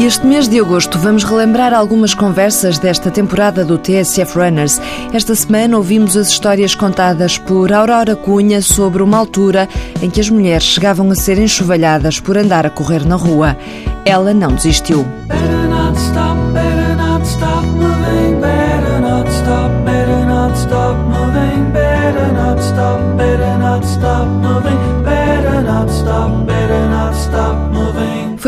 Este mês de agosto vamos relembrar algumas conversas desta temporada do TSF Runners. Esta semana ouvimos as histórias contadas por Aurora Cunha sobre uma altura em que as mulheres chegavam a ser enxovalhadas por andar a correr na rua. Ela não desistiu. Better not stop, better not stop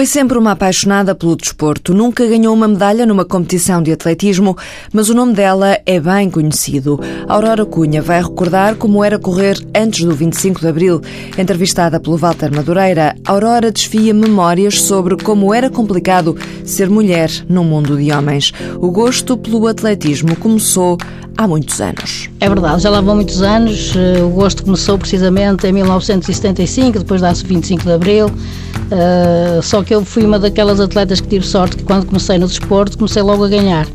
Foi sempre uma apaixonada pelo desporto. Nunca ganhou uma medalha numa competição de atletismo, mas o nome dela é bem conhecido. Aurora Cunha vai recordar como era correr antes do 25 de Abril. Entrevistada pelo Walter Madureira, Aurora desfia memórias sobre como era complicado ser mulher num mundo de homens. O gosto pelo atletismo começou há muitos anos. É verdade, já lá vão muitos anos. Eh, o gosto começou precisamente em 1975, depois da 25 de Abril. Uh, só que eu fui uma daquelas atletas que tive sorte que quando comecei no desporto comecei logo a ganhar.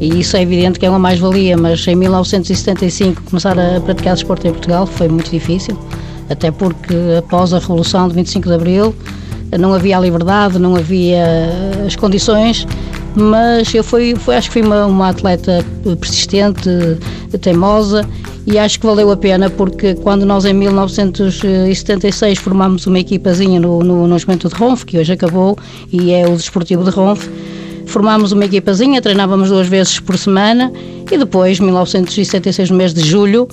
E isso é evidente que é uma mais-valia, mas em 1975 começar a praticar desporto em Portugal foi muito difícil, até porque após a Revolução de 25 de Abril não havia a liberdade, não havia as condições mas eu fui, fui acho que fui uma, uma, atleta persistente, teimosa e acho que valeu a pena porque quando nós em 1976 formámos uma equipazinha no, no, no Juventude de Ronf, que hoje acabou e é o Desportivo de Ronf, formámos uma equipazinha, treinávamos duas vezes por semana e depois, 1976, no mês de julho,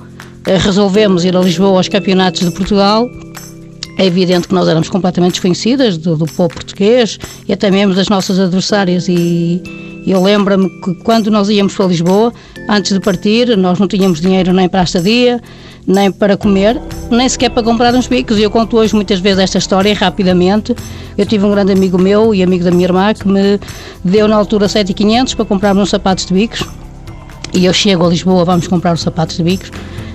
eh, resolvemos ir a Lisboa aos campeonatos de Portugal é evidente que nós éramos completamente desconhecidas do, do povo português e até mesmo das nossas adversárias e eu lembro-me que quando nós íamos para Lisboa, antes de partir, nós não tínhamos dinheiro nem para a estadia, nem para comer, nem sequer para comprar uns bicos. E eu conto hoje muitas vezes esta história rapidamente. Eu tive um grande amigo meu e amigo da minha irmã que me deu na altura 7,500 para comprar uns sapatos de bicos. E eu chego a Lisboa, vamos comprar os sapatos de bicos.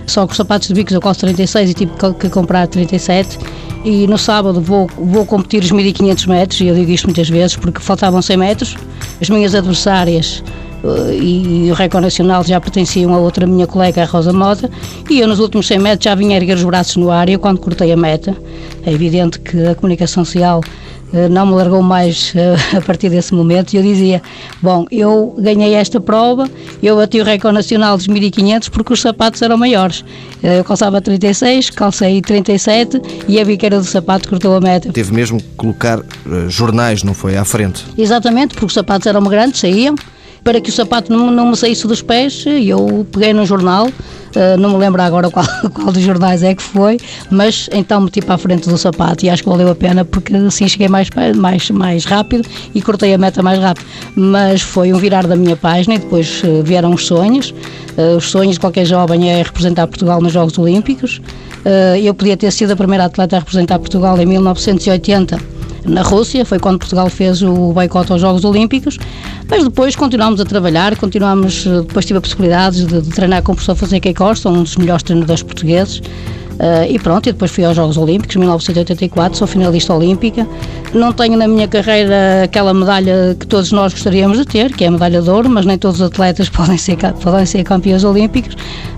Só os sapatos de bicos eu gosto 36 e tive que comprar 37 e no sábado vou, vou competir os 1500 metros, e eu digo isto muitas vezes porque faltavam 100 metros. As minhas adversárias uh, e, o recorde nacional já pertenciam a outra minha colega, a Rosa Mota, e eu nos últimos 100 metros já vinha erguer os braços no ar e eu quando cortei a meta, é evidente que a comunicação social eh, não me largou mais eh, a partir desse momento e eu dizia, bom, eu ganhei esta prova, eu bati o recorde nacional dos 1500 porque os sapatos eram maiores. Eh, eu calçava 36, calcei 37 e a biqueira do sapato cortou a meta. Teve mesmo que colocar jornais, não foi, à frente? Exatamente, porque os sapatos eram grandes, saíam, para que o sapato não, não me saísse dos pés, eu peguei num jornal, Uh, não me lembro agora qual, qual dos jornais é que foi, mas então meti para a frente do sapato e acho que valeu a pena porque assim cheguei mais, mais, mais rápido e cortei a meta mais rápido. Mas foi um virar da minha página e depois uh, vieram os sonhos. Uh, os sonhos de qualquer jovem é representar Portugal nos Jogos Olímpicos. eu podia ter sido a primeira atleta a representar Portugal em 1980 na Rússia, foi quando Portugal fez o boicote aos Jogos Olímpicos, mas depois continuámos a trabalhar, continuámos, depois tive a possibilidade de, de treinar com o professor Fonseca Costa, um dos melhores treinadores portugueses, Uh, e pronto, e depois fui aos Jogos Olímpicos, 1984, sou finalista olímpica. Não tenho na minha carreira aquela medalha que todos nós gostaríamos de ter, que é a medalha de ouro, mas nem todos os atletas podem ser, podem ser campeões olímpicos.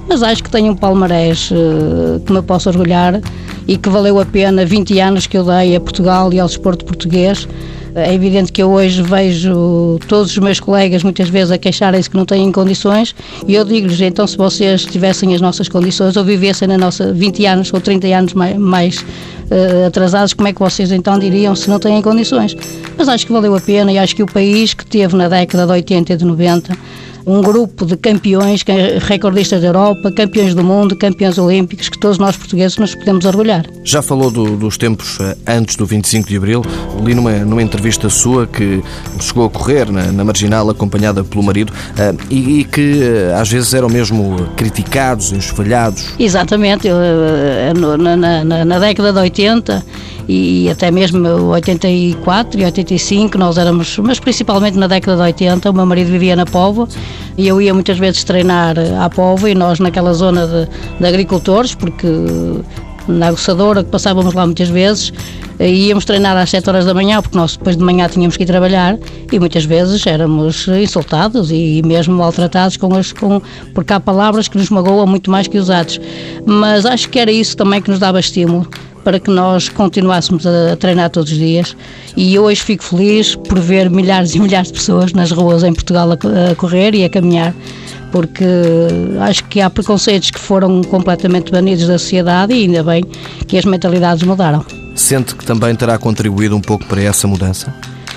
Mas acho que tenho um palmarés uh, que me posso orgulhar e que valeu a pena 20 anos que eu dei a Portugal e ao desporto português. É evidente que eu hoje vejo todos os meus colegas muitas vezes a queixarem-se que não têm condições e eu digo-lhes, então se vocês tivessem as nossas condições ou vivessem na nossa 20 anos ou 30 anos mais, mais uh, atrasados, como é que vocês então diriam se não têm condições? Mas acho que valeu a pena e acho que o país que teve na década de 80 e de 90 um grupo de campeões, recordistas da Europa, campeões do mundo, campeões olímpicos, que todos nós portugueses nos podemos orgulhar. Já falou do, dos tempos eh, antes do 25 de Abril. Li numa, numa entrevista sua que chegou a correr na, na Marginal acompanhada pelo marido uh, e, e, que uh, às vezes eram mesmo criticados, enxovalhados. Exatamente. Eu, na, na, na década de 80 e até mesmo 84 e 85 nós éramos, mas principalmente na década de 80, o meu marido vivia na Póvoa e eu ia muitas vezes treinar à Póvoa e nós naquela zona de, de agricultores, porque na aguçadora, que passávamos lá muitas vezes, íamos treinar às 7 horas da manhã, porque nós depois de manhã tínhamos que ir trabalhar e muitas vezes éramos insultados e mesmo maltratados com as, com, porque há palavras que nos magoam muito mais que os atos. Mas acho que era isso também que nos dava estímulo para que nós continuássemos a treinar todos os dias. E hoje fico feliz por ver milhares e milhares de pessoas nas ruas em Portugal a, correr e a caminhar, porque acho que há preconceitos que foram completamente banidos da sociedade e ainda bem que as mentalidades mudaram. Sente que também terá contribuído um pouco para essa mudança?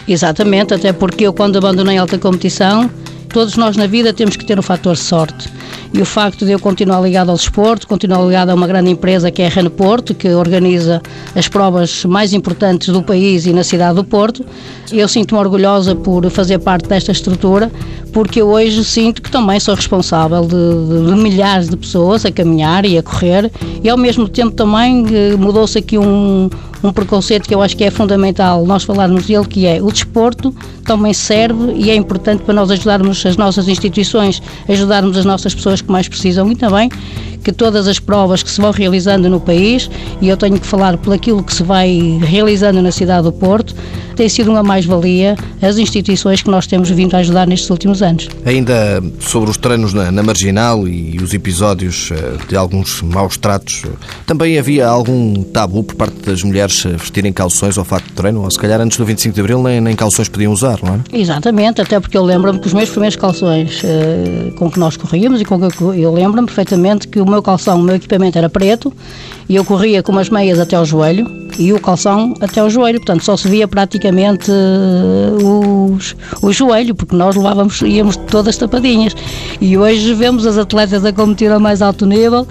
Exatamente, até porque eu, quando abandonei a alta competição, todos nós na vida temos que ter o um fator sorte. E o facto de eu continuar ligado ao desporto, continuar ligado a uma grande empresa que é a Reno Porto, que organiza as provas mais importantes do país e na cidade do Porto, eu sinto-me orgulhosa por fazer parte desta estrutura, porque eu hoje sinto que também sou responsável de, de, de milhares de pessoas a caminhar e a correr, e ao mesmo tempo também eh, mudou-se aqui um, um preconceito que eu acho que é fundamental nós falarmos dele, que é o desporto também serve e é importante para nós ajudarmos as nossas instituições, ajudarmos as nossas pessoas que mais precisam. E também que todas as provas que se vão realizando no país, e eu tenho que falar por aquilo que se vai realizando na cidade do Porto, tem sido uma mais-valia as instituições que nós temos vindo a ajudar nestes últimos anos. Ainda sobre os treinos na, na Marginal e os episódios eh, de alguns maus tratos, também havia algum tabu por parte das mulheres vestirem calções ao fato de treino? Ou se calhar antes do 25 de Abril nem, nem calções podiam usar, não é? Exatamente, até porque eu lembro-me que os meus primeiros calções uh, com que nós corríamos e com que eu, eu lembro-me perfeitamente que o meu calção, o meu equipamento era preto e eu corria com umas meias até ao joelho e o calção até ao joelho, portanto só se via praticamente uh, os, o joelho, porque nós levávamos, íamos todas tapadinhas. E hoje vemos as atletas a competir a mais alto nível,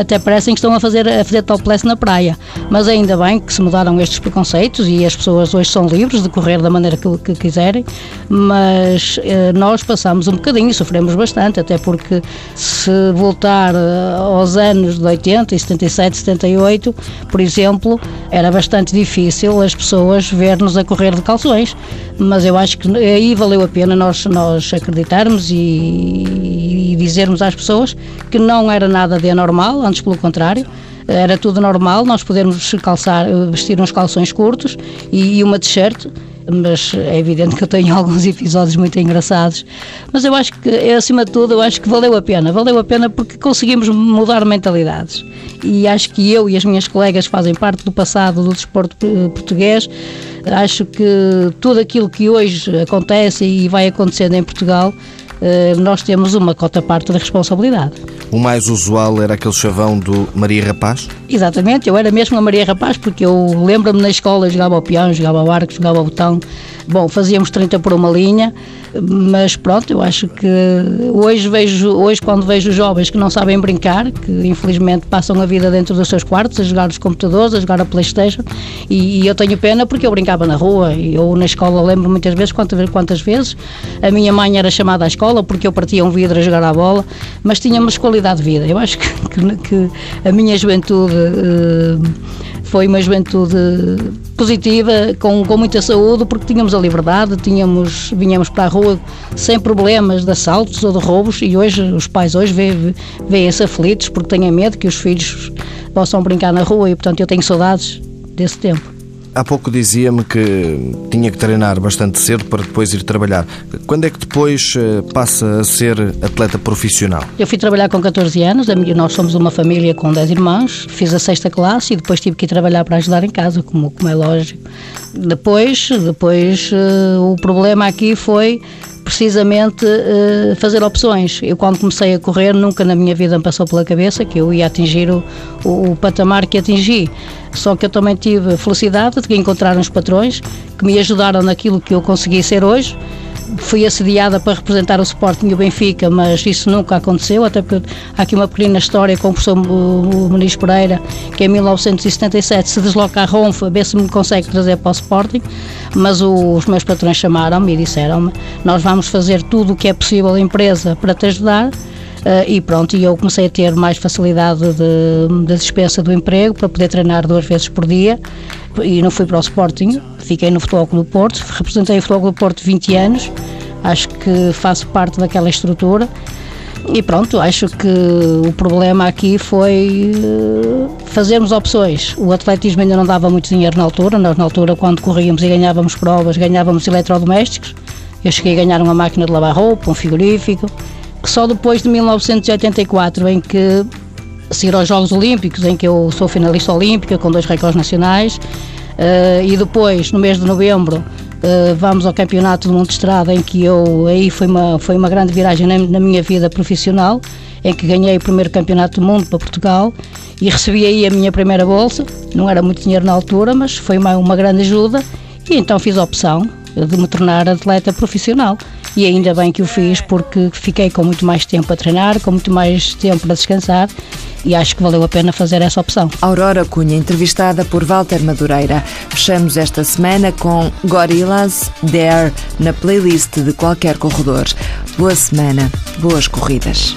até parecem que estão a fazer, a fazer topless na praia. Mas ainda bem que se mudaram estes preconceitos e as pessoas hoje são livres de correr da maneira que, que quiserem, mas uh, nós passamos um bocadinho sofremos bastante, até porque se voltar uh, aos anos de 80 e 77, 78, por exemplo, era bastante difícil as pessoas ver-nos a correr de calções, mas eu acho que aí valeu a pena nós, nós acreditarmos e, e dizermos às pessoas que não era nada de anormal, antes pelo contrário, era tudo normal, nós podermos calçar, vestir uns calções curtos e uma t-shirt mas é evidente que eu tenho alguns episódios muito engraçados. Mas eu acho que, acima de tudo, eu acho que valeu a pena. Valeu a pena porque conseguimos mudar mentalidades. E acho que eu e as minhas colegas fazem parte do passado do desporto português. Acho que tudo aquilo que hoje acontece e vai acontecendo em Portugal eh, nós temos uma cota parte da responsabilidade. O mais usual era aquele chavão do Maria Rapaz? Exatamente, eu era mesmo a Maria Rapaz, porque eu lembro-me na escola, jogava ao peão, jogava ao arco, jogava ao botão. Bom, fazíamos 30 por uma linha, mas pronto, eu acho que hoje vejo, hoje quando vejo jovens que não sabem brincar, que infelizmente passam a vida dentro dos seus quartos, a jogar os computadores, a jogar a Playstation, e, e eu tenho pena porque eu brincava na rua, e eu na escola lembro muitas vezes, quantas, quantas vezes, a minha mãe era chamada à escola porque eu partia um vidro a jogar à bola, mas tínhamos qualidade de vida. Eu acho que, que, que a minha juventude. Uh, foi uma juventude positiva, com, com muita saúde, porque tínhamos a liberdade, tínhamos, vinhamos para a rua sem problemas de assaltos ou de roubos e hoje os pais hoje veem-se aflitos porque têm medo que os filhos possam brincar na rua e portanto eu tenho saudades desse tempo. Há pouco dizia-me que tinha que treinar bastante cedo para depois ir trabalhar. Quando é que depois eh, passa a ser atleta profissional? Eu fui trabalhar com 14 anos, nós somos uma família com 10 irmãos, fiz a sexta classe e depois tive que ir trabalhar para ajudar em casa, como, como é lógico. Depois, depois eh, o problema aqui foi precisamente uh, fazer opções. Eu, quando comecei a correr, nunca na minha vida me passou pela cabeça que eu ia atingir o, o, o patamar que atingi. Só que eu também tive a felicidade de encontrar uns patrões que me ajudaram naquilo que eu consegui ser hoje fui assediada para representar o Sporting e o Benfica, mas isso nunca aconteceu, até porque há aqui uma pequena história com o professor Muniz Pereira, que em 1977 se desloca a Ronfa, a ver se me consegue trazer para o Sporting, mas os meus patrões chamaram-me e disseram-me, nós vamos fazer tudo o que é possível a empresa para te ajudar, Uh, e pronto, e eu comecei a ter mais facilidade de, de dispensa do emprego para poder treinar duas vezes por dia e não fui para o Sporting, fiquei no Futebol Clube do Porto, representei o Futebol Clube do Porto 20 anos, acho que faço parte daquela estrutura e pronto, acho que o problema aqui foi eh, fazermos opções. O atletismo ainda não dava muito dinheiro na altura, nós na altura quando corríamos e ganhávamos provas, ganhávamos eletrodomésticos, eu cheguei a ganhar uma máquina de lavar roupa, um frigorífico, só depois de 1984 em que seguir aos Jogos Olímpicos, em que eu sou finalista olímpica com dois recordes nacionais, uh, e depois, no mês de novembro, uh, vamos ao Campeonato do Mundo de Estrada, em que eu, aí foi uma, foi uma grande viragem na, na minha vida profissional, em que ganhei o primeiro Campeonato do Mundo para Portugal e recebi aí a minha primeira bolsa, não era muito dinheiro na altura, mas foi uma, uma grande ajuda, e então fiz a opção de me tornar atleta profissional. E ainda bem que o fiz porque fiquei com muito mais tempo a treinar, com muito mais tempo para descansar e acho que valeu a pena fazer essa opção. Aurora Cunha, entrevistada por Walter Madureira. Fechamos esta semana com Gorillaz Dare na playlist de qualquer corredor. Boa semana, boas corridas.